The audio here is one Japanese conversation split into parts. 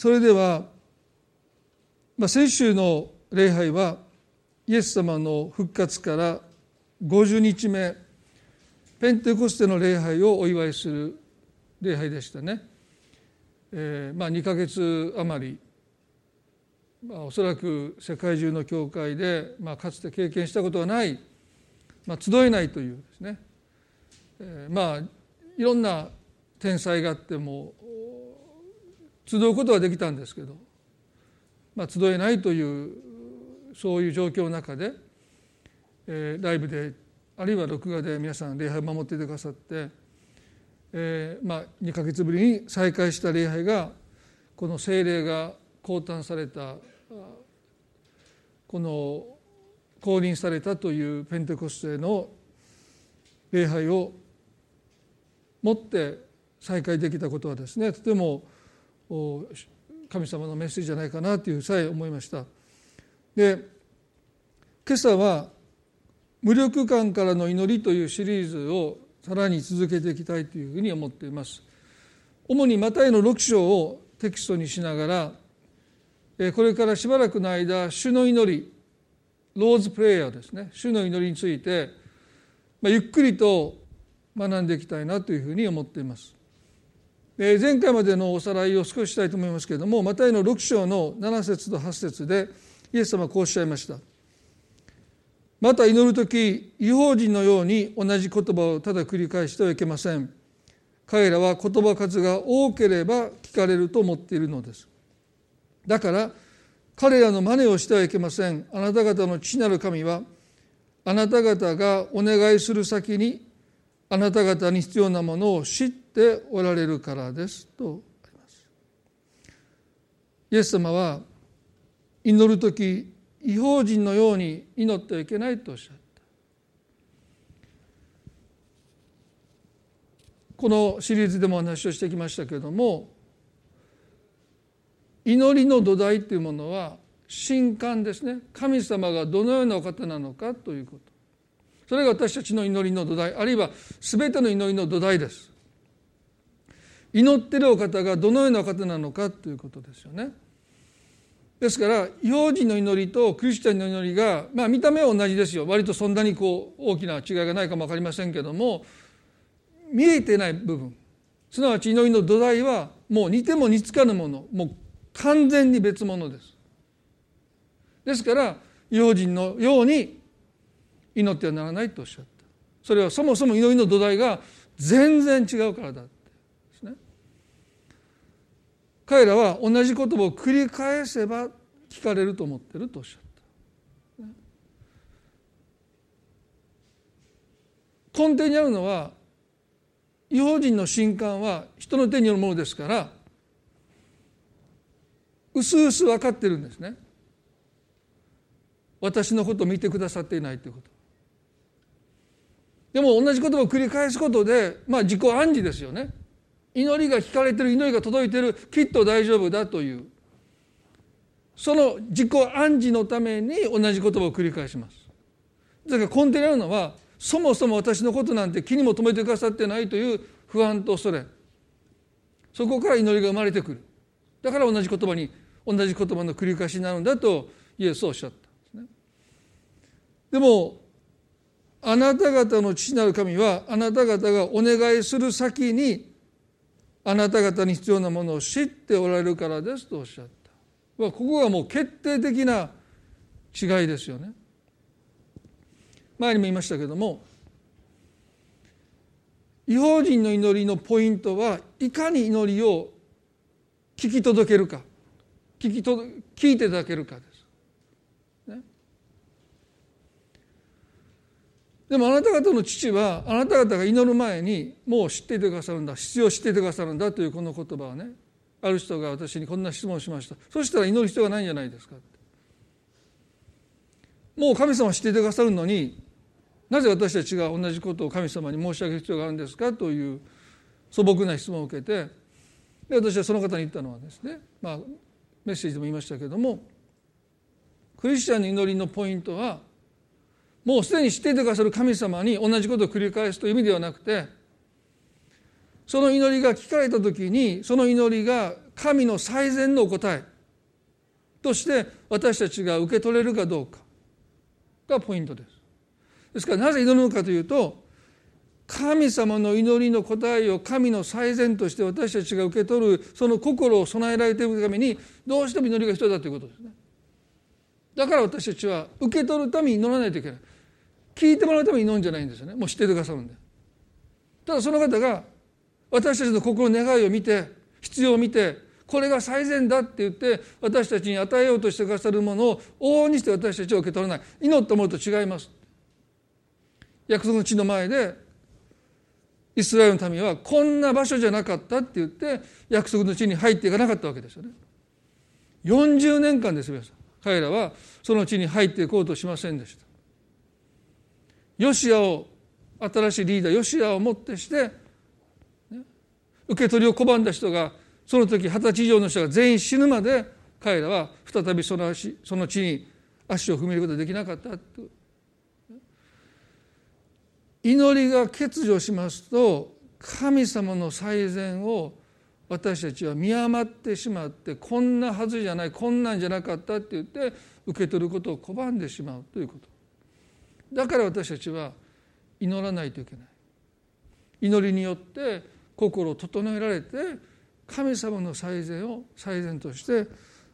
それでは、まあ、先週の礼拝はイエス様の復活から50日目ペンテコステの礼拝をお祝いする礼拝でしたね。えー、まあ2か月余り、まあ、おそらく世界中の教会で、まあ、かつて経験したことはない、まあ、集えないというですね、えー、まあいろんな天才があっても集うことはできたんですけど、まあ、集えないというそういう状況の中で、えー、ライブであるいは録画で皆さん礼拝を守っていてくださって、えー、まあ2か月ぶりに再開した礼拝がこの聖霊が降誕されたこの降臨されたというペンテコステの礼拝をもって再開できたことはですねとても神様のメッセージじゃないかなというさえ思いました。で今朝は無力感からの祈りというシリーズをさらに続けていきたいというふうに思っています。主にマタイの6章をテキストにしながらこれからしばらくの間主の祈りローズプレイヤーですね主の祈りについて、まあ、ゆっくりと学んでいきたいなというふうに思っています。前回までのおさらいを少ししたいと思いますけれどもマタイの6章の7節と8節でイエス様はこうおっしゃいました。また祈る時違法人のように同じ言葉をただ繰り返してはいけません。彼らは言葉数が多ければ聞かれると思っているのです。だから彼らの真似をしてはいけません。あなた方の父なる神はあなた方がお願いする先にあなた方に必要なものを知っておられるからですと。ありますイエス様は祈る時違法人のように祈ってはいけないとおっしゃった。このシリーズでもお話をしてきましたけれども祈りの土台っていうものは神官ですね。神様がどのようなお方なのかということ。それが私たちの祈りの土台あるいは全ての祈りの土台です。祈ってるお方がどのような方なのかということですよね。ですから幼児の祈りとクリスチャンの祈りが、まあ、見た目は同じですよ。割とそんなにこう大きな違いがないかも分かりませんけども見えてない部分。すなわち祈りの土台はもう似ても似つかぬもの。もう完全に別物です。ですから幼人のように祈ってはならないとおっしゃった。それはそもそも祈りの土台が全然違うからだ。彼らは同じ言葉を繰り返せば聞かれると思ってるとおっしゃった。根底にあるのは違法人の神官は人の手によるものですからうすうす分かってるんですね。私のことを見てくださっていないということ。でも同じ言葉を繰り返すことでまあ自己暗示ですよね。祈りが聞かれてる祈りが届いてるきっと大丈夫だという。その自己暗示のために同じ言葉を繰り返します。だから根底にあるのはそもそも私のことなんて気にも留めてくださってないという不安と恐れ。そこから祈りが生まれてくる。だから同じ言葉に同じ言葉の繰り返しになるんだとイエスはおっしゃったんですね。でもあなた方の父なる神はあなた方がお願いする先にあなた方に必要なものを知っておられるからですとおっしゃった。ここがもう決定的な違いですよね。前にも言いましたけども違法人の祈りのポイントはいかに祈りを聞き届けるか。聞きと聞いていただけるかででもあなた方の父はあなた方が祈る前にもう知っていてくださるんだ。必要を知っていてくださるんだというこの言葉はねある人が私にこんな質問をしました。そしたら祈る必要がないんじゃないですか。もう神様を知っていてくださるのになぜ私たちが同じことを神様に申し上げる必要があるんですか？という素朴な質問を受けてで私はその方に言ったのはですね、まあ、メッセージでも言いましたけどもクリスチャンの祈りのポイントはもうすでに知っていてくださる神様に同じことを繰り返すという意味ではなくてその祈りが聞かれた時にその祈りが神の最善の答えとして私たちが受け取れるかどうかがポイントです。ですからなぜ祈るのかというと神様の祈りの答えを神の最善として私たちが受け取るその心を備えられているためにどうしても祈りが必要だということですね。だから私たちは受け取るために祈らないといけない。聞いてもらうために祈るんじゃないんですよね。もう知っててくださるんで。ただその方が私たちの心の願いを見て必要を見てこれが最善だって言って私たちに与えようとしてくださるものを往々にして私たちは受け取らない。祈ったものと違います。約束の地の前でイスラエルの民はこんな場所じゃなかったって言って約束の地に入っていかなかったわけですよね。40年間です皆さん彼らはその地に入っていこうとしませんでした。ヨシアを新しいリーダーヨシアをもってして、受け取りを拒んだ人がその時二十歳以上の人が全員死ぬまで彼らは再びその足その地に足を踏み入れることができなかった祈りが欠如しますと神様の最善を私たちは見余ってしまってこんなはずじゃないこんなんじゃなかったって言って受け取ることを拒んでしまうということ。だから私たちは祈らないといけない。祈りによって心を整えられて神様の最善を最善として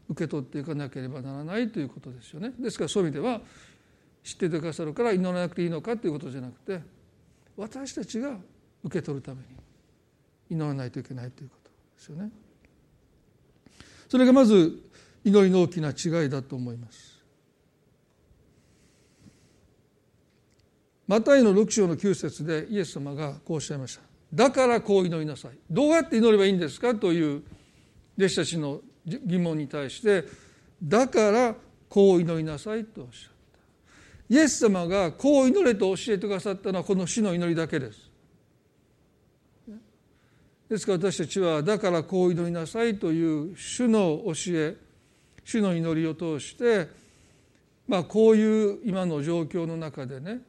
受け取っていかなければならないということですよね。ですからそういう意味では知っててくださるから祈らなくていいのかということじゃなくて私たちが受け取るために祈らないといけないということですよね。それがまず祈りの大きな違いだと思います。マタイの6章の9節でイエス様がこうおっしゃいました。だからこう祈りなさい。どうやって祈ればいいんですかという弟子たちの疑問に対してだからこう祈りなさいとおっしゃった。イエス様がこう祈れと教えてくださったのはこの死の祈りだけです。ですから私たちはだからこう祈りなさいという主の教え主の祈りを通してまあこういう今の状況の中でね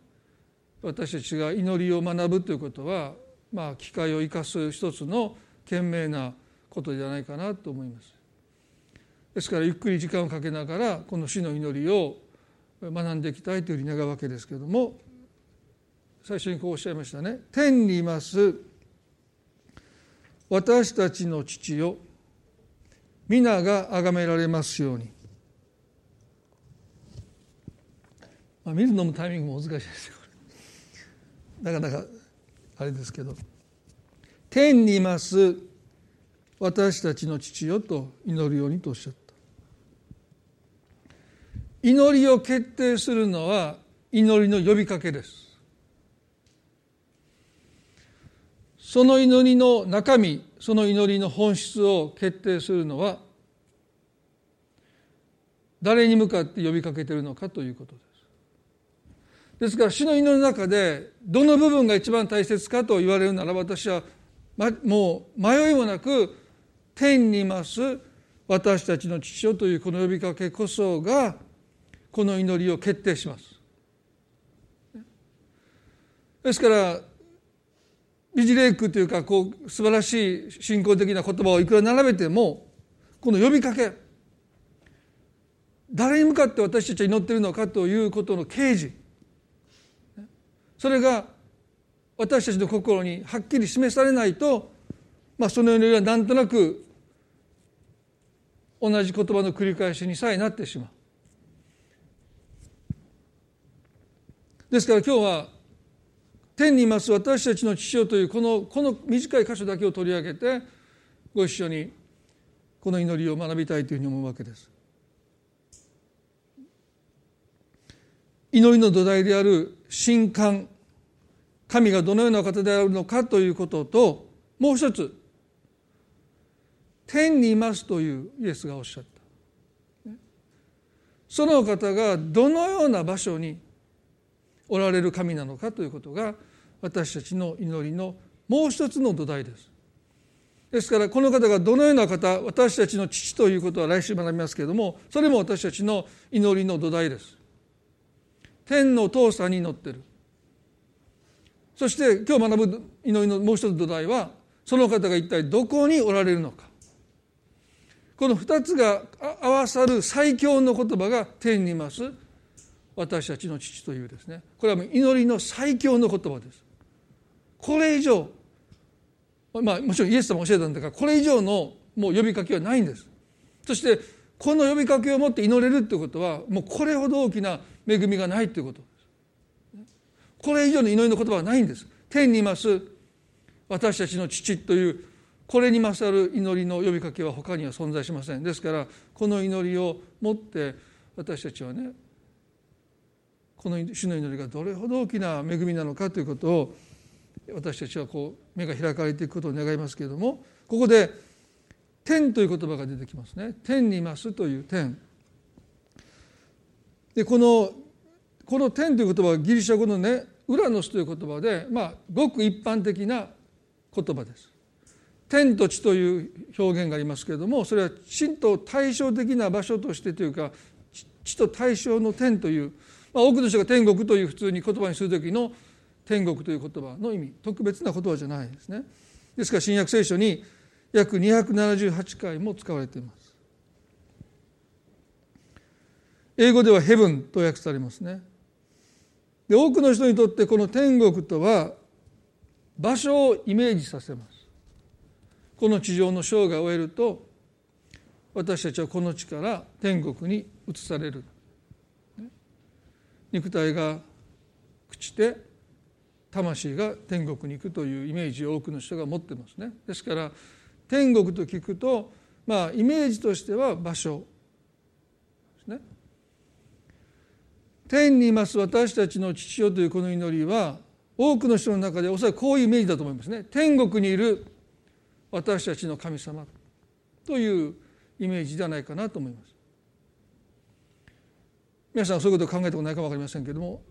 私たちが祈りを学ぶということは、まあ、機会を生かす一つの賢明なことじゃないかなと思います。ですからゆっくり時間をかけながらこの死の祈りを学んでいきたいというふうに願うわけですけれども最初にこうおっしゃいましたね「天にいます。私たちの父よ。皆が崇められますように」まあ、見るのもタイミングも難しいですよ。なかなかあれですけど「天にいます私たちの父よ」と祈るようにとおっしゃった。祈りを決定するのは祈りの呼びかけです。その祈りの中身その祈りの本質を決定するのは誰に向かって呼びかけているのかということです。ですから主の祈りの中でどの部分が一番大切かと言われるなら私はもう迷いもなく天にいます私たちの父よというこの呼びかけこそがこの祈りを決定します。ですから美辞麗句というかこう素晴らしい信仰的な言葉をいくら並べてもこの呼びかけ誰に向かって私たちは祈っているのかということの啓示それが私たちの心にはっきり示されないと、まあ、そのようにはなんとなく同じ言葉の繰り返しにさえなってしまう。ですから今日は天にいます私たちの父よというこのこの短い箇所だけを取り上げてご一緒にこの祈りを学びたいというふうに思うわけです。祈りの土台である神官神がどのような方であるのかということともう一つ天にいますというイエスがおっしゃった。その方がどのような場所におられる神なのかということが私たちの祈りのもう一つの土台です。ですからこの方がどのような方私たちの父ということは来週学びますけれどもそれも私たちの祈りの土台です。天の父さんに乗ってる。そして今日学ぶ祈りのもう一つ土台はその方が一体どこにおられるのか。この二つが合わさる最強の言葉が天にいます私たちの父というですね。これはもう祈りの最強の言葉です。これ以上まあもちろんイエス様教えたんだからこれ以上のもう呼びかけはないんです。そしてこの呼びかけを持って祈れるということはもうこれほど大きな恵みがないということこれ以上の祈りの言葉はないんです。天にいます私たちの父というこれに勝る祈りの呼びかけは他には存在しません。ですからこの祈りを持って私たちはねこの主の祈りがどれほど大きな恵みなのかということを私たちはこう目が開かれていくことを願いますけれどもここで「天」という言葉が出てきますね「天にいます」という「天」でこのこの「天」という言葉はギリシャ語のね「ウラノス」という言葉でまあごく一般的な言葉です。天と地という表現がありますけれどもそれは地と対照的な場所としてというか地と対象の天という、まあ、多くの人が天国という普通に言葉にする時の天国という言葉の意味特別な言葉じゃないですね。ですから新約聖書に約278回も使われています。英語ではヘブンと訳されますね。で多くの人にとってこの天国とは場所をイメージさせます。この地上の生涯を終えると私たちはこの地から天国に移される。肉体が朽ちて魂が天国に行くというイメージを多くの人が持ってますね。ですから天国と聞くとまあイメージとしては場所ですね。天にいます私たちの父よというこの祈りは多くの人の中でおそらくこういうイメージだと思いますね。天国にいる私たちの神様というイメージではないかなと思います。皆さんそういうことを考えたことないか分かりませんけども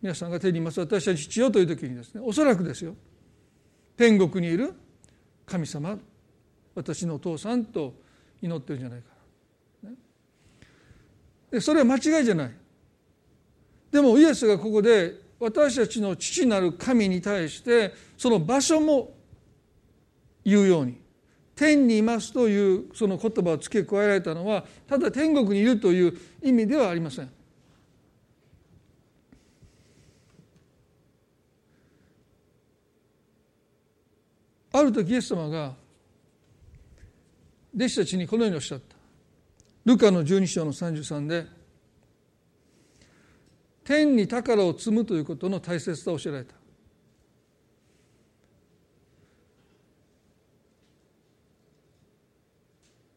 皆さんが天にいます私たち父よという時にですねおそらくですよ天国にいる神様私のお父さんと祈ってるんじゃないかな。でそれは間違いじゃない。でもイエスがここで私たちの父なる神に対してその場所も言うように天にいますというその言葉を付け加えられたのはただ天国にいるという意味ではありません。ある時イエス様が弟子たちにこのようにおっしゃったルカの12章の33で天に宝を積むということの大切さを教えられた。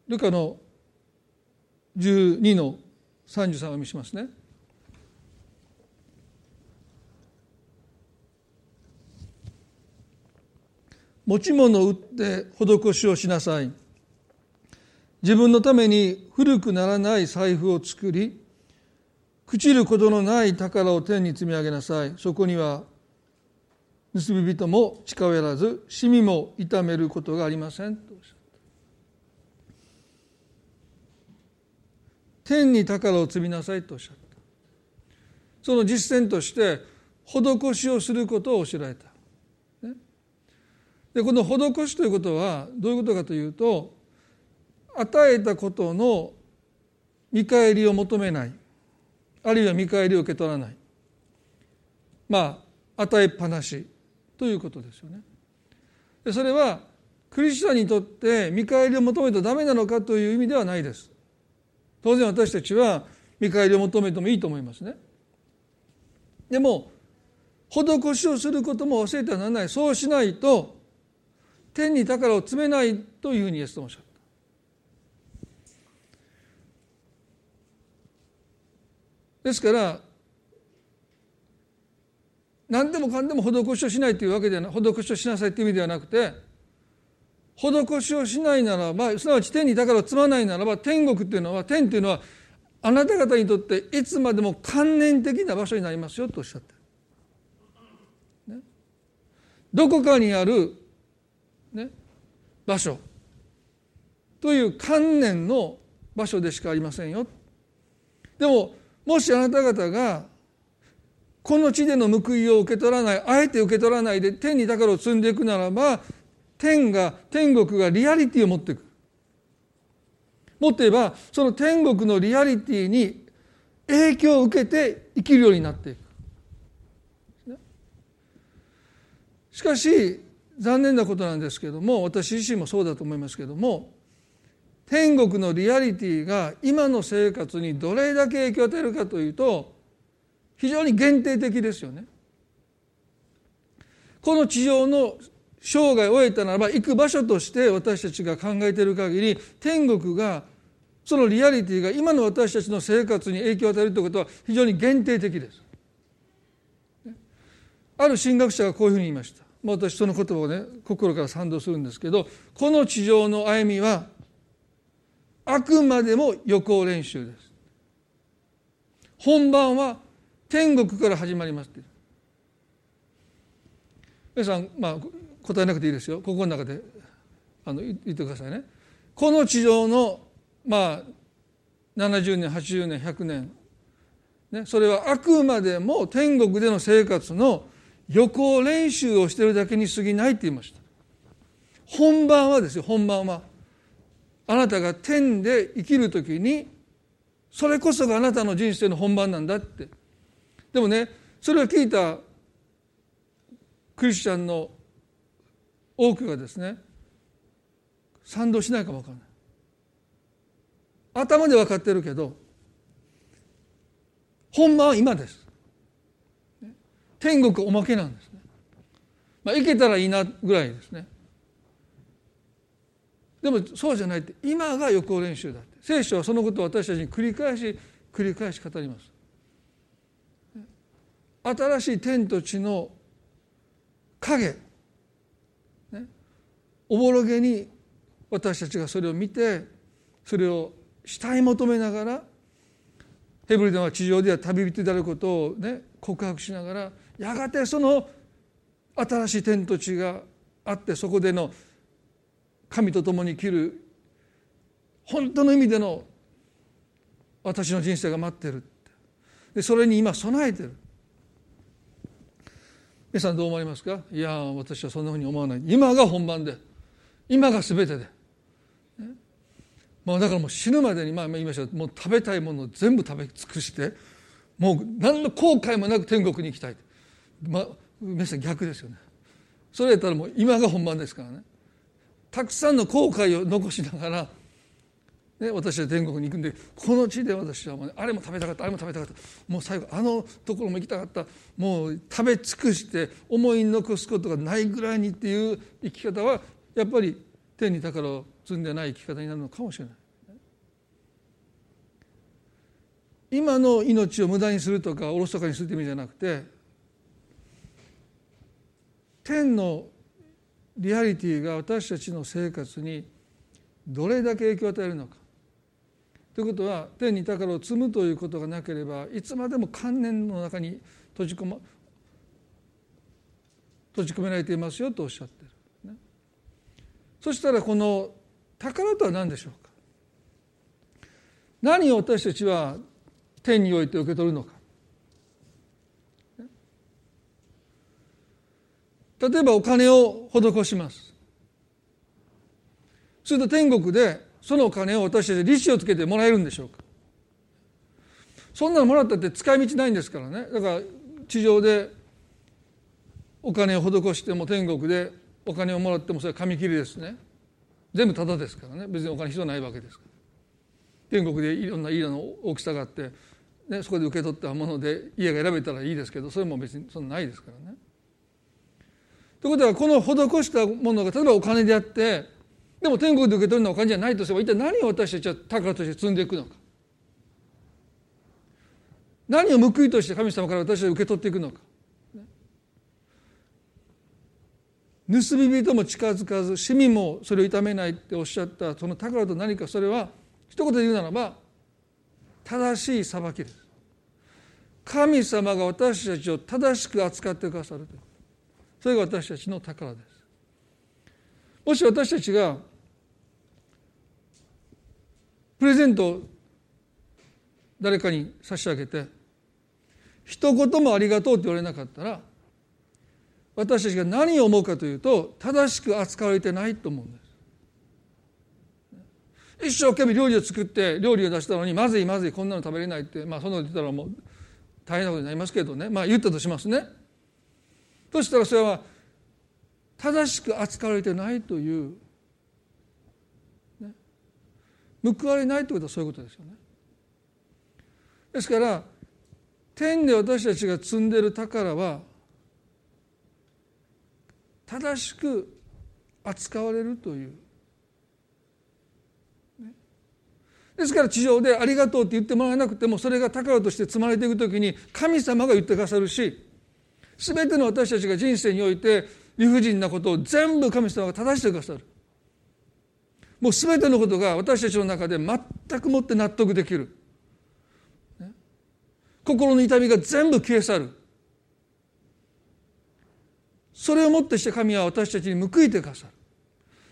ルカの12の33を見しますね。持ち物を売って施しをしなさい。自分のために古くならない財布を作り朽ちることのない宝を天に積み上げなさい。そこには盗み人も近寄らずシミも痛めることがありません。とおっしゃった天に宝を積みなさい。とおっしゃった。その実践として施しをすることを教えられた。でこの施しということはどういうことかというと与えたことの見返りを求めない。あるいは見返りを受け取らないまあ与えっぱなしということですよね。でそれはクリスチャンにとって見返りを求めてダメなのかという意味ではないです。当然私たちは見返りを求めてもいいと思いますね。でも施しをすることも忘れてはならないそうしないと天に宝を詰めないというふうにイエスとおっしゃっですから何でもかんでも施しをしないというわけではない施しをしなさいという意味ではなくて施しをしないならばすなわち天に宝を積まないならば天国っていうのは天っていうのはあなた方にとっていつまでも観念的な場所になりますよとおっしゃってる、ね、どこかにあるね、場所。という観念の場所でしかありませんよ。でももしあなた方がこの地での報いを受け取らないあえて受け取らないで天に宝を積んでいくならば天が天国がリアリティを持っていくもっと言えばその天国のリアリティに影響を受けて生きるようになっていく。しかし残念なことなんですけども私自身もそうだと思いますけども天国のリアリティが今の生活にどれだけ影響を与えるかというと非常に限定的ですよね。この地上の生涯を終えたならば行く場所として私たちが考えている限り天国がそのリアリティが今の私たちの生活に影響を与えるということは非常に限定的です。ある神学者がこういうふうに言いました。私その言葉をね心から賛同するんですけどこの地上の歩みはあくまでも予行練習です。本番は天国から始まります皆さんまあ答えなくていいですよ。ここの中であの言ってくださいね。この地上のまあ70年80年100年ねそれはあくまでも天国での生活の予行練習をしてるだけに過ぎないって言いました。本番はですよ。本番はあなたが天で生きる時にそれこそがあなたの人生の本番なんだって。でもねそれを聞いたクリスチャンの多くがですね賛同しないかも分からない。頭で分かってるけど本番は今です。天国おまけなんですね。まあ行けたらいいなぐらいですね。でもそうじゃないって今が予行練習だって。聖書はそのことを私たちに繰り返し繰り返し語ります。新しい天と地の影、ね、おぼろげに私たちがそれを見てそれを慕い求めながらヘブルでは地上では旅人であることをね告白しながらやがてその新しい天と地があってそこでの神と共に生きる本当の意味での私の人生が待ってる。でそれに今備えてる。皆さんどう思いますか？いや私はそんなふうに思わない。今が本番で。今が全てで、ね、まあ、だからもう死ぬまでにまあ言いました。もう食べたいものを全部食べ尽くしてもう何の後悔もなく天国に行きたい。まあ皆さん逆ですよね。それやったらもう今が本番ですからね。たくさんの後悔を残しながら、ね、私は天国に行くんでこの地で私はもう、ね、あれも食べたかったあれも食べたかったもう最後あのところも行きたかったもう食べ尽くして思い残すことがないぐらいにっていう生き方はやっぱり天に宝を積んでない生き方になるのかもしれない。今の命を無駄にするとかおろそかにするという意味じゃなくて天のリアリティが私たちの生活にどれだけ影響を与えるのか。ということは天に宝を積むということがなければいつまでも観念の中に閉じ込,、ま、閉じ込められていますよとおっしゃってる、ね、そしたらこの宝とは何でしょうか。何を私たちは天において受け取るのか。例えばお金を施します。すると天国でそのお金を私たち利子をつけてもらえるんでしょうか。そんなのもらったって使い道ないんですからね。だから地上でお金を施しても天国でお金をもらってもそれは紙切りですね。全部タダですからね。別にお金必要ないわけですから。天国でいろんな家の大きさがあって、ね、そこで受け取ったもので家が選べたらいいですけどそれも別にそんなないですからね。ということはこの施したものが例えばお金であってでも天国で受け取るのはお金じゃないとすれば一体何を私たちは宝として積んでいくのか？何を報いとして神様から私は受け取っていくのか？盗み人も近づかず市民もそれを痛めないっておっしゃったその宝と何かそれは一言で言うならば正しい裁きです。神様が私たちを正しく扱ってくださるという。それが私たちの宝です。もし私たちがプレゼントを誰かに差し上げて一言もありがとうって言われなかったら私たちが何を思うかというと正しく扱われてないと思うんです。一生懸命料理を作って料理を出したのにまずいまずいこんなの食べれないってまあそんなの言ったらもう大変なことになりますけどね。まあ言ったとしますね。そしたらそれは正しく扱われてないという、ね、報われないということはそういうことですよね。ですから天で私たちが積んでいる宝は正しく扱われるという。ですから地上でありがとうって言ってもらえなくてもそれが宝として積まれていく時に神様が言ってくださるし全ての私たちが人生において理不尽なことを全部神様が正してくださる。もう全てのことが私たちの中で全くもって納得できる。心の痛みが全部消え去る。それをもってして神は私たちに報いてくださる。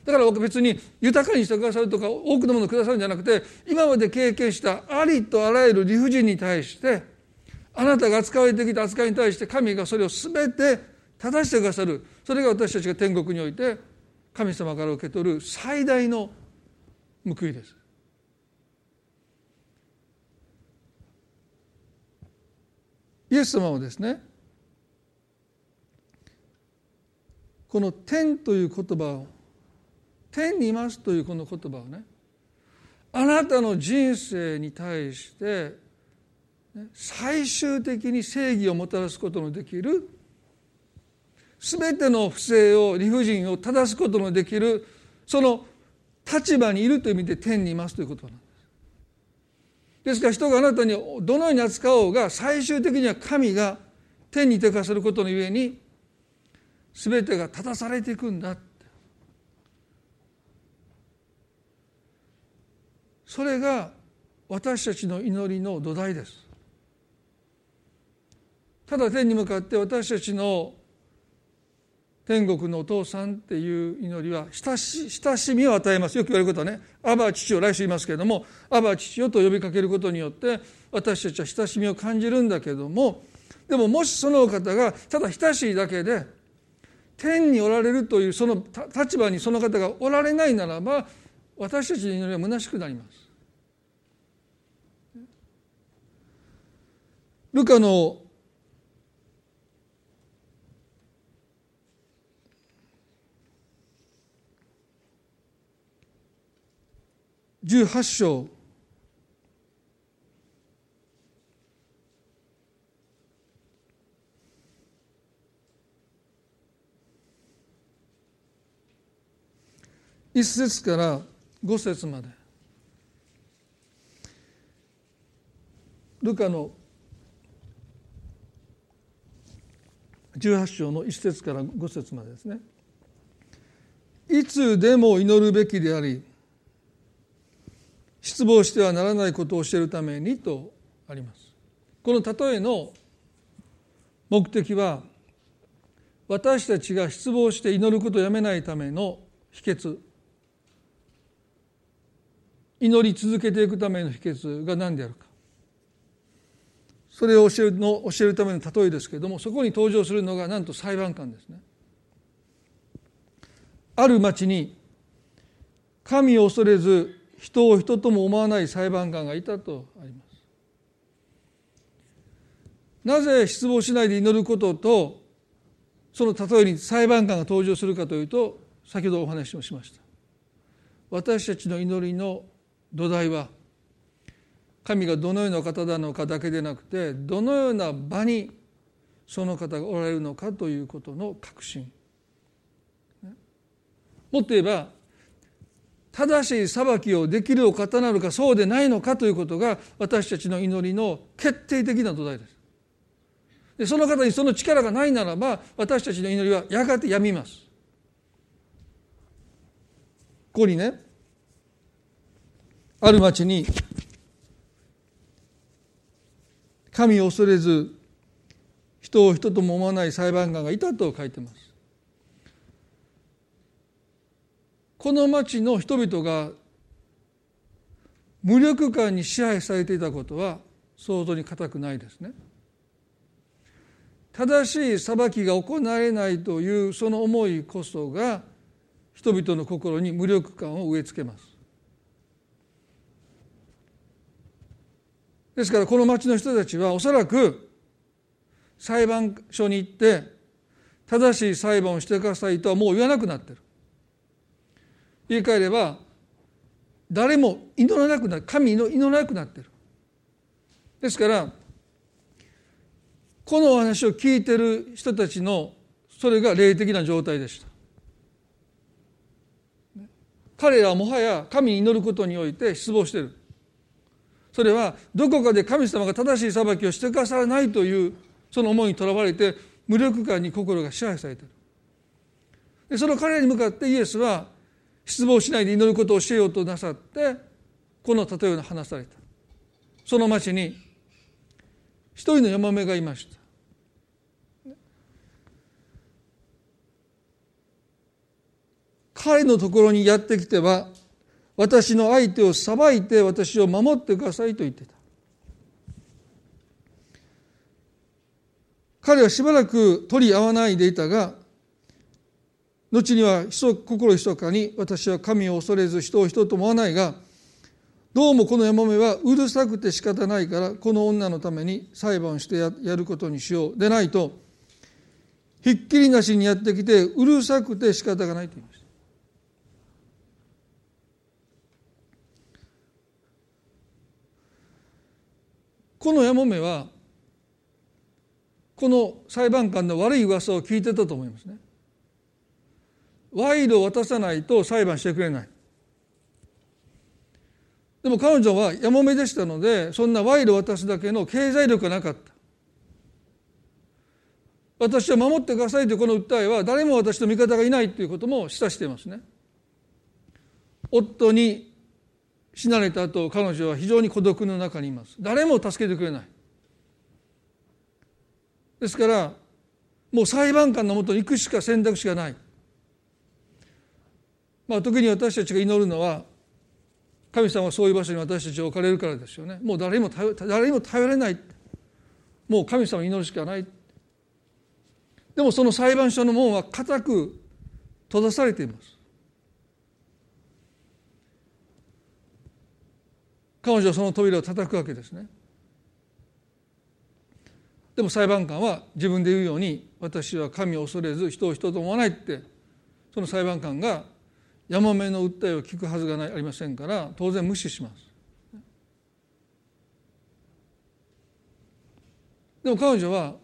だから僕別に豊かにしてくださるとか多くのものをくださるんじゃなくて今まで経験したありとあらゆる理不尽に対してあなたが扱われてきた扱いに対して神がそれを全て正してくださる。それが私たちが天国において神様から受け取る最大の報いです。イエス様はですねこの「天」という言葉を「天にいます」というこの言葉をねあなたの人生に対して最終的に正義をもたらすことのできる全ての不正を理不尽を正すことのできるその立場にいるという意味で天にいますということなんです。ですから人があなたにどのように扱おうが最終的には神が天に手かすることのゆえに全てが正されていくんだそれが私たちの祈りの土台ですただ天に向かって私たちの天国のお父さんっていう祈りは親し親しみを与えますよく言われることはね「アバ父を」来週言いますけれども「アバ父よ」と呼びかけることによって私たちは親しみを感じるんだけどもでももしその方がただ親しいだけで天におられるというその立場にその方がおられないならば私たちの祈りは虚しくなります。ルカの18章。一節から五節まで。ルカの18章の一節から五節までですね。いつでも祈るべきであり失望してはならないことを教えるためにとあります。この例えの目的は私たちが失望して祈ることをやめないための秘訣祈り続けていくための秘訣が何であるかそれを教えるの教えるための例えですけれどもそこに登場するのがなんと裁判官ですね。ある町に神を恐れず人を人とも思わない裁判官がいたとあります。なぜ失望しないで祈ることとその例えに裁判官が登場するかというと先ほどお話もしました。私たちの祈りの土台は神がどのような方なのかだけでなくてどのような場にその方がおられるのかということの確信。もっと言えば正しい裁きをできるお方なのかそうでないのかということが私たちの祈りの決定的な土台です。でその方にその力がないならば私たちの祈りはやがてやみます。ここにねある町に神を恐れず人を人とも思わない裁判官がいたと書いてます。この町の人々が無力感に支配されていたことは想像に難くないですね。正しい裁きが行われないというその思いこそが人々の心に無力感を植え付けますですからこの町の人たちはおそらく裁判所に行って正しい裁判をしてくださいとはもう言わなくなってる言い換えれば誰も祈らなくなる神の祈らなくなってる。ですからこのお話を聞いてる人たちのそれが霊的な状態でした。彼らはもはや神に祈ることにおいて失望してる。それはどこかで神様が正しい裁きをしてくださらないというその思いにとらわれて無力感に心が支配されてる。でその彼らに向かってイエスは失望しないで祈ることを教えようとなさってこの例えを話された。その町に一人のヤマメがいました。彼のところにやってきては私の相手を裁いて私を守ってくださいと言ってた。彼はしばらく取り合わないでいたが後には心ひそかに私は神を恐れず人を人と思わないがどうもこのヤマメはうるさくて仕方ないからこの女のために裁判してやることにしようでないとひっきりなしにやってきてうるさくて仕方がないと言いましたこのヤモメはこの裁判官の悪い噂を聞いてたと思いますね。賄賂を渡さないと裁判してくれない。でも彼女はやもめでしたのでそんな賄賂を渡すだけの経済力がなかった。私を守ってくださいというこの訴えは誰も私の味方がいないということも示唆していますね。夫に死なれた後彼女は非常に孤独の中にいます。誰も助けてくれない。ですからもう裁判官のもとに行くしか選択肢がない、まあ、特に私たちが祈るのは神様はそういう場所に私たちを置かれるからですよね。もう誰にも誰にも頼れない。もう神様に祈るしかない。でもその裁判所の門は固く閉ざされています。彼女はその扉を叩くわけですね。でも裁判官は自分で言うように私は神を恐れず人を人と思わないってその裁判官がやもめの訴えを聞くはずがないありませんから当然無視します。でも彼女は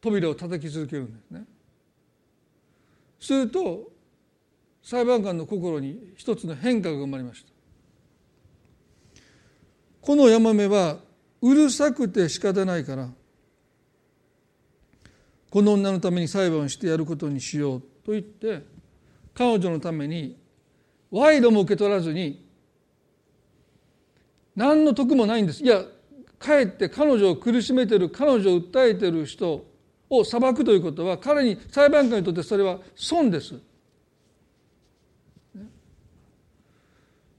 扉を叩き続けるんですね。すると裁判官の心に一つの変化が生まれました。このヤマメはうるさくて仕方ないからこの女のために裁判をしてやることにしようと言って彼女のために賄賂も受け取らずに何の得もないんです。いやかえって彼女を苦しめてる彼女を訴えてる人を裁くということは彼に裁判官にとってそれは損です。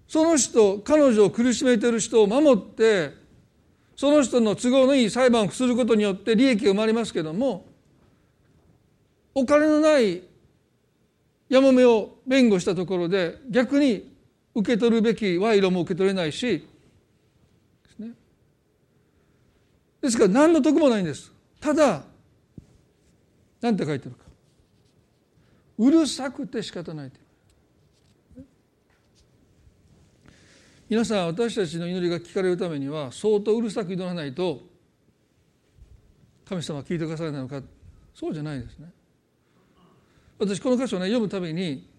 その人彼女を苦しめている人を守ってその人の都合のいい裁判をすることによって利益が生まれますけどもお金のないやもめを弁護したところで逆に受け取るべき賄賂も受け取れないしですね。ですから何の得もないんです。ただ何て書いてるか。うるさくて仕方ない皆さん私たちの祈りが聞かれるためには相当うるさく祈らないと神様は聞いてくださらないのか。そうじゃないですね。私この箇所をね読むたびに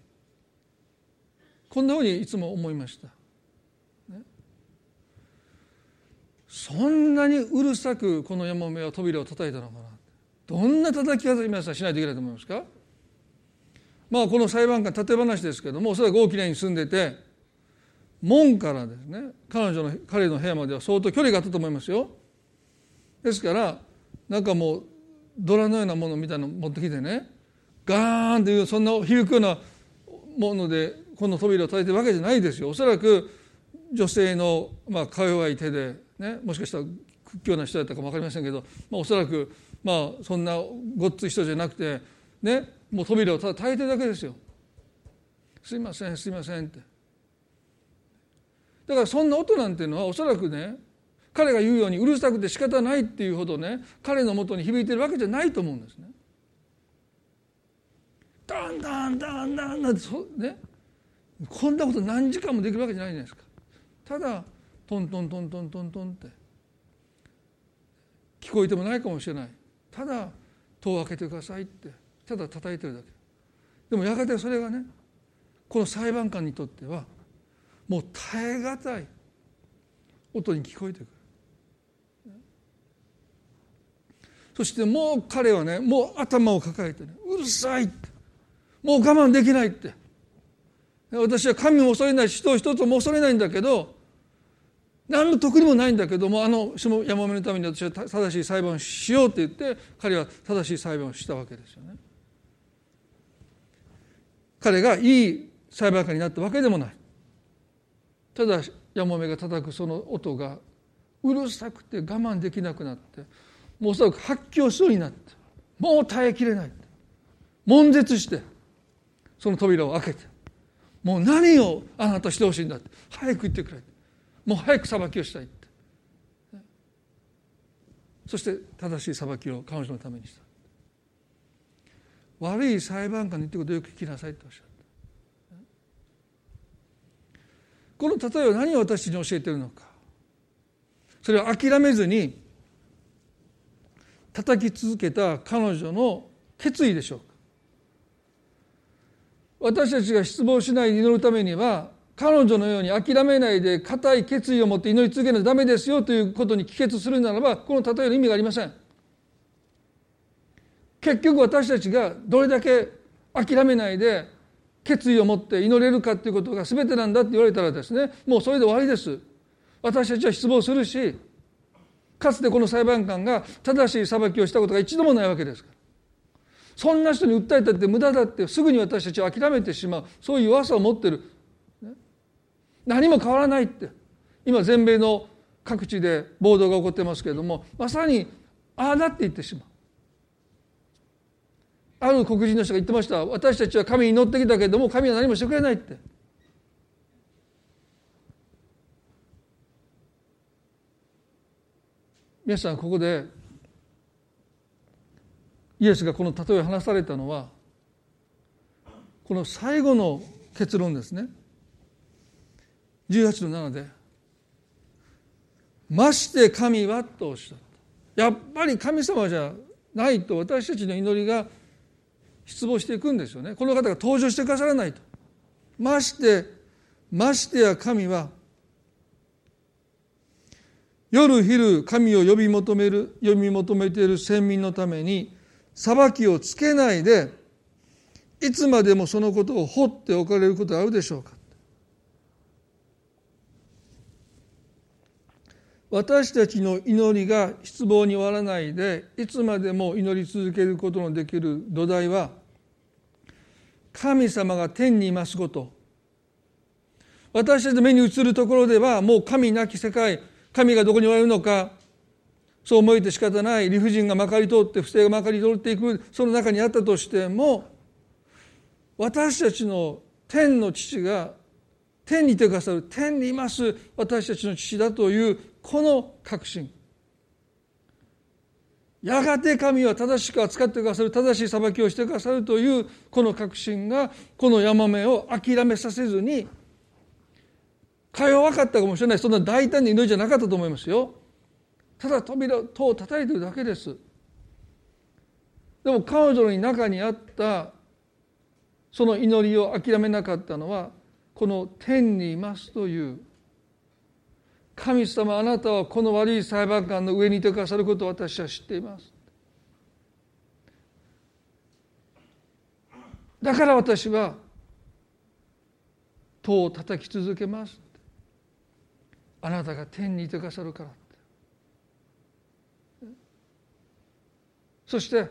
こんなふうにいつも思いました、ね、そんなにうるさくこのヤマメは扉を叩いたのかな。どんな叩き方皆さんしないといけないと思いますか。まあこの裁判官例え話ですけどもおそらく大きな家に住んでて門からですね彼女の彼の部屋までは相当距離があったと思いますよ。ですからなんかもうドラのようなものみたいなの持ってきてねガーンというそんな響くようなものでこの扉を叩いてるわけじゃないですよおそらく女性のまあか弱い手でねもしかしたら屈強な人だったかも分かりませんけど、まあ、おそらくまあそんなごっつい人じゃなくてねもう扉をただ耐えてるだけですよ。すいませんすいませんってだからそんな音なんていうのはおそらくね彼が言うようにうるさくて仕方ないっていうほどね彼のもとに響いてるわけじゃないと思うんですね。ダンダンダンダンダンってそね。こんなこと何時間もできるわけじゃないじゃないですか。ただトントントントントントンって。聞こえてもないかもしれない。ただ戸を開けてくださいって。ただ叩いてるだけ。でもやがてそれがねこの裁判官にとってはもう耐え難い音に聞こえてくる。そしてもう彼はねもう頭を抱えてねうるさいって。もう我慢できないって私は神も恐れない人を一つも恐れないんだけど何の得にもないんだけどもあの山目のために私は正しい裁判をしようって言って彼は正しい裁判をしたわけですよね。彼がいい裁判官になったわけでもない。ただ山目が叩くその音がうるさくて我慢できなくなってもうおそらく発狂しそうになってもう耐えきれない悶絶してその扉を開けてもう何をあなたしてほしいんだって。早く言ってくれもう早く裁きをしたいって。そして正しい裁きを彼女のためにした。悪い裁判官に言ってことをよく聞きなさいっておっしゃった。この例えは何を私に教えてるのか。それは諦めずに叩き続けた彼女の決意でしょう私たちが失望しないで祈るためには彼女のように諦めないで固い決意を持って祈り続けないとダメですよということに帰結するならばこの例えの意味がありません。結局私たちがどれだけ諦めないで決意を持って祈れるかということが全てなんだって言われたらですねもうそれで終わりです。私たちは失望するしかつてこの裁判官が正しい裁きをしたことが一度もないわけですから。そんな人に訴えたって無駄だってすぐに私たちは諦めてしまう。そういう弱さを持ってる、何も変わらないって。今全米の各地で暴動が起こってますけれどもまさにああなって言ってしまう。ある黒人の人が言ってました。私たちは神に祈ってきたけれども神は何もしてくれないって。皆さんここでイエスがこの例えを話されたのはこの最後の結論ですね。18の7で「まして神は」とおっしゃった。やっぱり神様じゃないと私たちの祈りが失望していくんですよね。この方が登場してくださらないと。ましてましてや神は夜昼神を呼び求める呼び求めている先民のために裁きをつけないでいつまでもそのことを放っておかれることはあるでしょうか。私たちの祈りが失望に終わらないでいつまでも祈り続けることのできる土台は神様が天にいますこと。私たちの目に映るところではもう神なき世界神がどこにおられるのかそう思えて仕方ない理不尽がまかり通って不正がまかり通っていくその中にあったとしても私たちの天の父が天にいてくださる天にいます私たちの父だというこの確信。やがて神は正しく扱ってくださる正しい裁きをしてくださるというこの確信がこのヤマメを諦めさせずにか弱かったかもしれないそんな大胆な祈りじゃなかったと思いますよ。ただ扉戸を叩いてるだけです。でも彼女の中にあったその祈りを諦めなかったのはこの天にいますという。神様あなたはこの悪い裁判官の上にいてくださることを私は知っています。だから私は戸を叩き続けます。あなたが天にいてくださるから。そして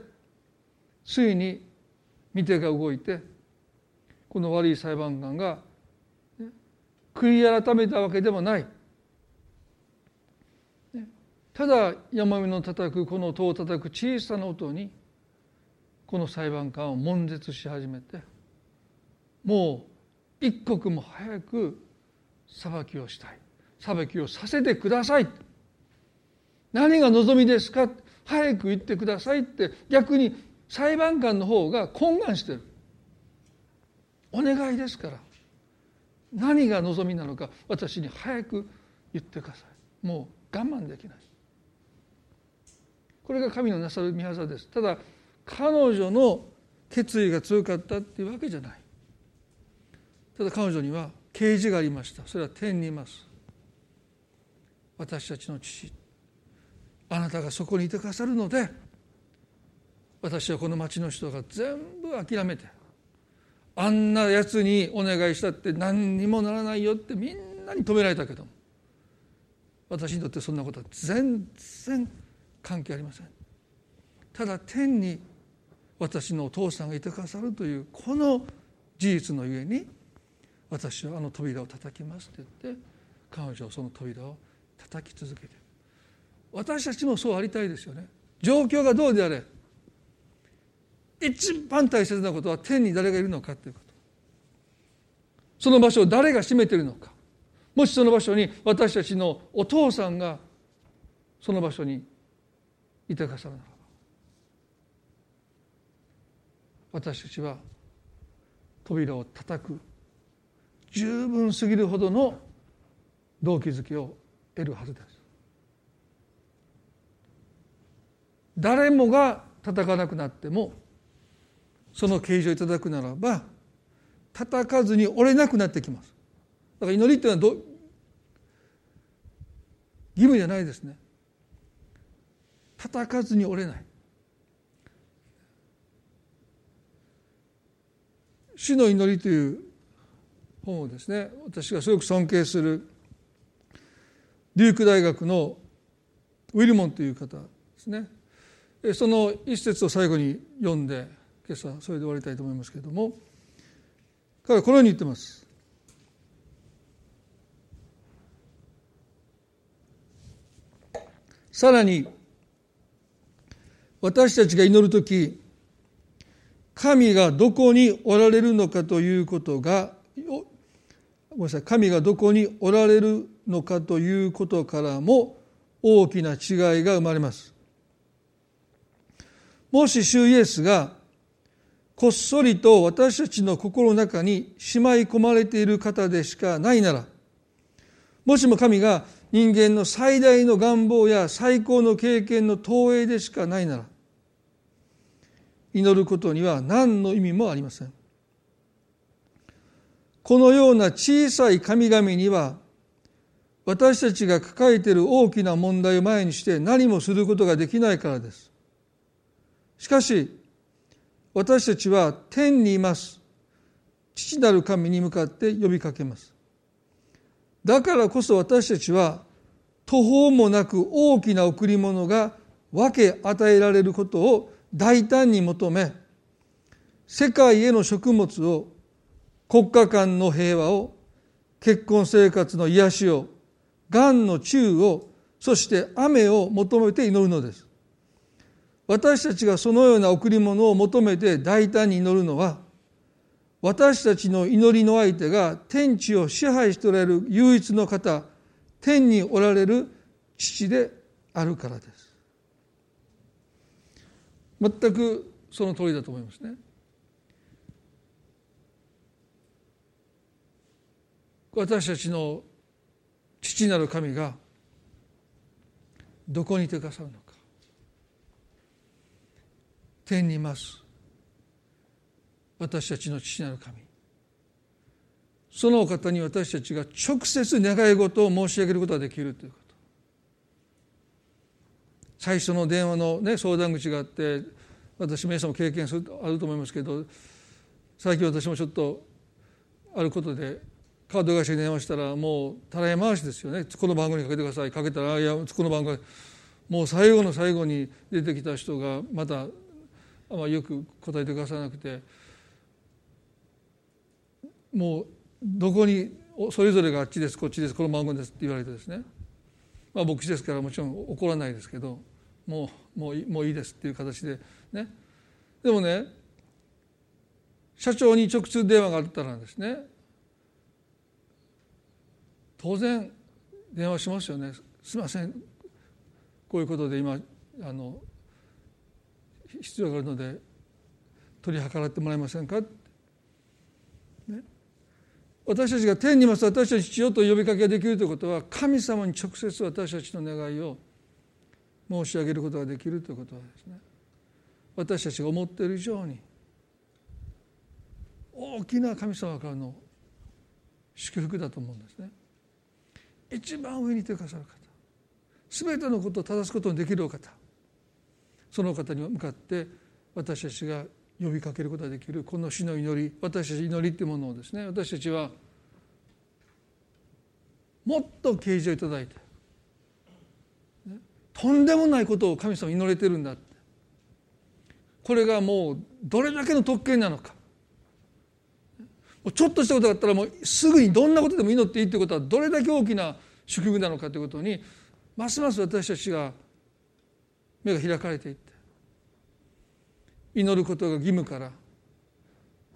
ついに見てが動いてこの悪い裁判官が悔い改めたわけでもない。ただ山の叩くこの塔を叩く小さな音にこの裁判官を悶絶し始めてもう一刻も早く裁きをしたい。裁きをさせてください。何が望みですか？早く言ってくださいって逆に裁判官の方が懇願してる。お願いですから。何が望みなのか私に早く言ってください。もう我慢できない。これが神のなさる御業です。ただ彼女の決意が強かったっていうわけじゃない。ただ彼女には啓示がありました。それは天にいます。私たちの父。あなたがそこにいてくださるので私はこの町の人が全部諦めてあんなやつにお願いしたって何にもならないよってみんなに止められたけども私にとってそんなことは全然関係ありません。ただ天に私のお父さんがいてくださるというこの事実のゆえに私はあの扉を叩きますって言って彼女はその扉を叩き続けて私たちもそうありたいですよね。状況がどうであれ一番大切なことは天に誰がいるのかということ。その場所を誰が占めているのか。もしその場所に私たちのお父さんがその場所にいてくださるならば私たちは扉を叩く十分すぎるほどの動機づけを得るはずです。誰もが叩かなくなってもその啓示をいただくならば叩かずに折れなくなってきます。だから祈りっていうのはど義務じゃないですね。叩かずに折れない。主の祈りという本をですね私がすごく尊敬するデューク大学のウィルモンという方ですね。その一節を最後に読んで今朝それで終わりたいと思いますけれども彼はこのように言ってます。さらに私たちが祈る時神がどこにおられるのかということがごめんなさい神がどこにおられるのかということからも大きな違いが生まれます。もし主イエスがこっそりと私たちの心の中にしまい込まれている方でしかないならもしも神が人間の最大の願望や最高の経験の投影でしかないなら祈ることには何の意味もありません。このような小さい神々には私たちが抱えている大きな問題を前にして何もすることができないからです。しかし私たちは天にいます。父なる神に向かって呼びかけます。だからこそ私たちは途方もなく大きな贈り物が分け与えられることを大胆に求め世界への食物を国家間の平和を結婚生活の癒しをがんの治癒をそして雨を求めて祈るのです。私たちがそのような贈り物を求めて大胆に祈るのは私たちの祈りの相手が天地を支配しておられる唯一の方天におられる父であるからです全くその通りだと思いますね。私たちの父なる神がどこにいてくださるのか天にいます。私たちの父なる神。そのお方に私たちが直接願い事を申し上げることができるということ。最初の電話の、ね、相談口があって私皆さんも経験するあると思いますけど最近私もちょっとあることでカード会社に電話したらもうたらい回しですよね。この番号にかけてください。かけたらいやこの番号もう最後の最後に出てきた人がまたあまよく答えてくださらなくてもうどこにそれぞれがあっちですこっちですこの番号ですって言われてですね。まあ牧師ですからもちろん怒らないですけどもうもうもういいですっていう形でね。でもね社長に直通電話があったらですね当然電話しますよね。すみません。こういうことで今あの必要があるので取り計らってもらえませんか、ね、私たちが天にいます私たち父よと呼びかけができるということは神様に直接私たちの願いを申し上げることができるということはですね。私たちが思っている以上に大きな神様からの祝福だと思うんですね。一番上にいてくださる方全てのことを正すことのできるお方その方に向かって私たちが呼びかけることができるこの死の祈り私たち祈りっていうものをですね私たちはもっと啓示をいただいて、ね、とんでもないことを神様祈れてるんだって。これがもうどれだけの特権なのか。ちょっとしたことだったらもうすぐにどんなことでも祈っていいということはどれだけ大きな祝福なのかということにますます私たちが目が開かれていって。祈ることが義務から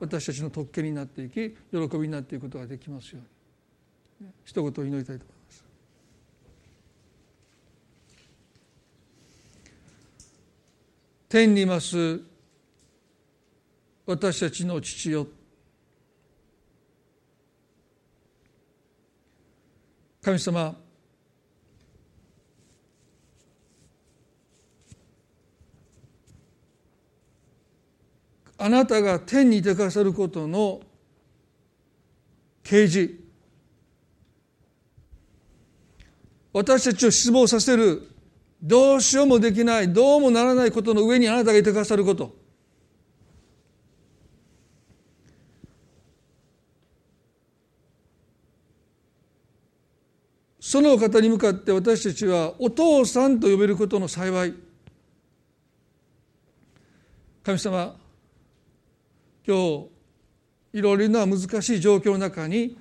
私たちの特権になっていき喜びになっていくことができますように。一言祈りたいと思います。天にます私たちの父よ。神様あなたが天にいてくださることの啓示。私たちを失望させる。どうしようもできない。どうもならないことの上にあなたがいてくださること。その方に向かって私たちはお父さんと呼べることの幸い。神様今日いろいろな難しい状況の中に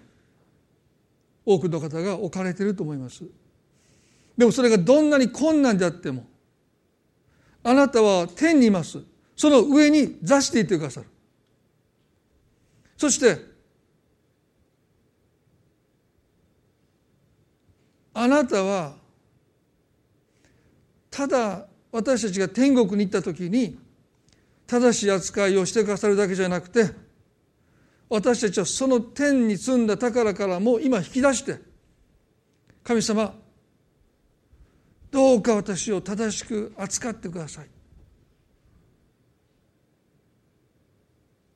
多くの方が置かれていると思います。でもそれがどんなに困難であってもあなたは天にいます。その上に座していてくださる。そしてあなたはただ私たちが天国に行った時に正しい扱いをしてくださるだけじゃなくて私たちはその天に積んだ宝からも今引き出して神様どうか私を正しく扱ってください。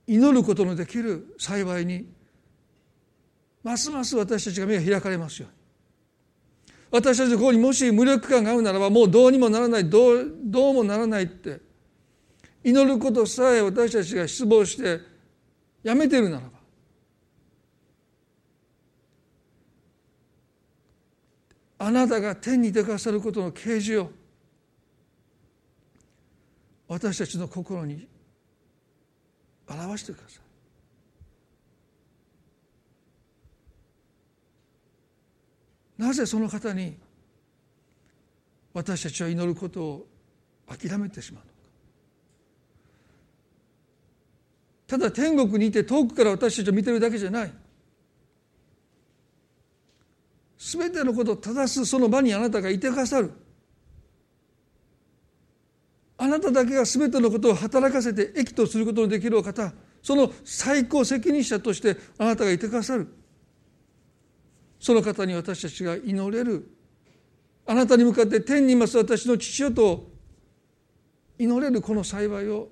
祈ることのできる幸いにますます私たちが目が開かれますように。私たちのここにもし無力感があるならばもうどうにもならないどうどうもならないって祈ることさえ私たちが失望してやめてるならばあなたが天に出かさることの啓示を私たちの心に表してください。なぜその方に私たちは祈ることを諦めてしまうのただ天国にいて遠くから私たちを見てるだけじゃない。全てのことを正すその場にあなたがいてくださる。あなただけが全てのことを働かせて益とすることのできるお方。その最高責任者としてあなたがいてくださる。その方に私たちが祈れる。あなたに向かって天にいます私の父よと祈れるこの幸いを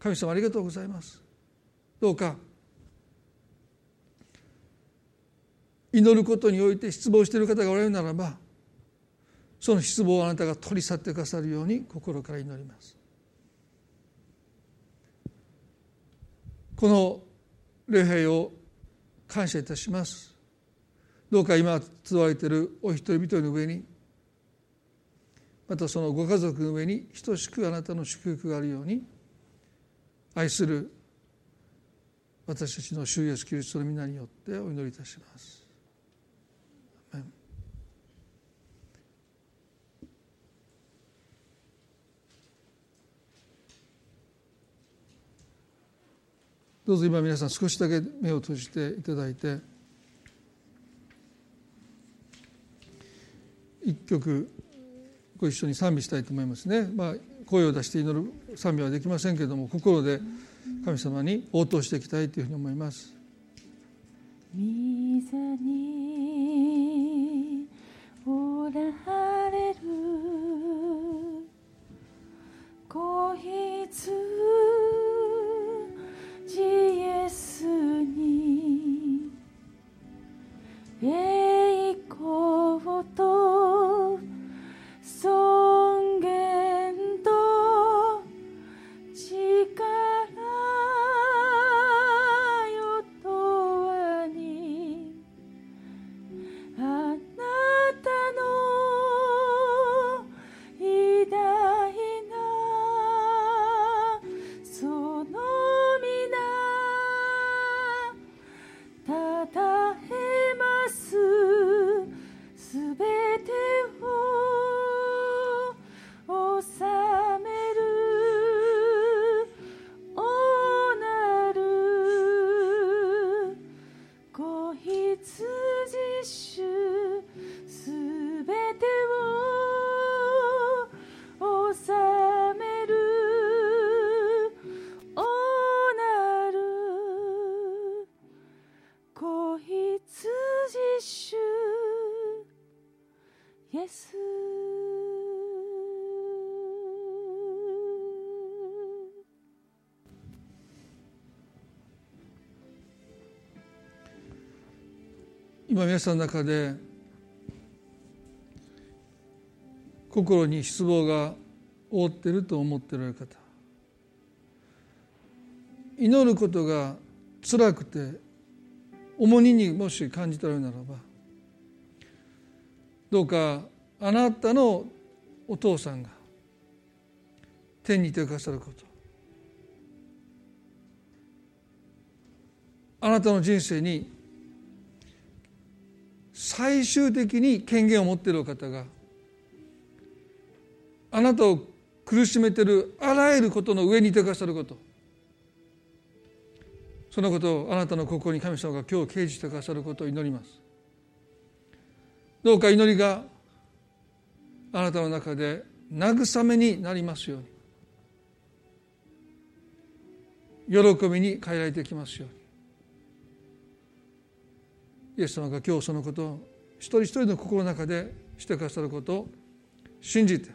神様ありがとうございます。どうか祈ることにおいて失望している方がおられるならばその失望をあなたが取り去ってくださるように心から祈ります。この礼拝を感謝いたします。どうか今集われているお一人一人の上にまたそのご家族の上に等しくあなたの祝福があるように愛する私たちの主イエスキリストの皆によってお祈りいたします。どうぞ今皆さん少しだけ目を閉じていただいて一曲ご一緒に賛美したいと思いますね。まあ声を出して祈る賛美はできませんけれども心で神様に応答していきたいというふうに思います。御座におられる子羊イエスに栄光とイエス。今皆さんの中で心に失望が覆っていると思っていられる方。祈ることが辛くて重荷にもし感じたらならばどうかあなたのお父さんが天に手をかさること。あなたの人生に最終的に権限を持っている方があなたを苦しめているあらゆることの上に手かさること。そのことをあなたの心に神様が今日掲示してくださることを祈ります。どうか祈りがあなたの中で慰めになりますように。喜びに変えられてきますように。イエス様が今日そのことを一人一人の心の中でしてくださることを信じて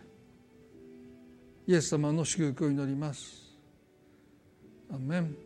イエス様の祝福を祈ります。アメン。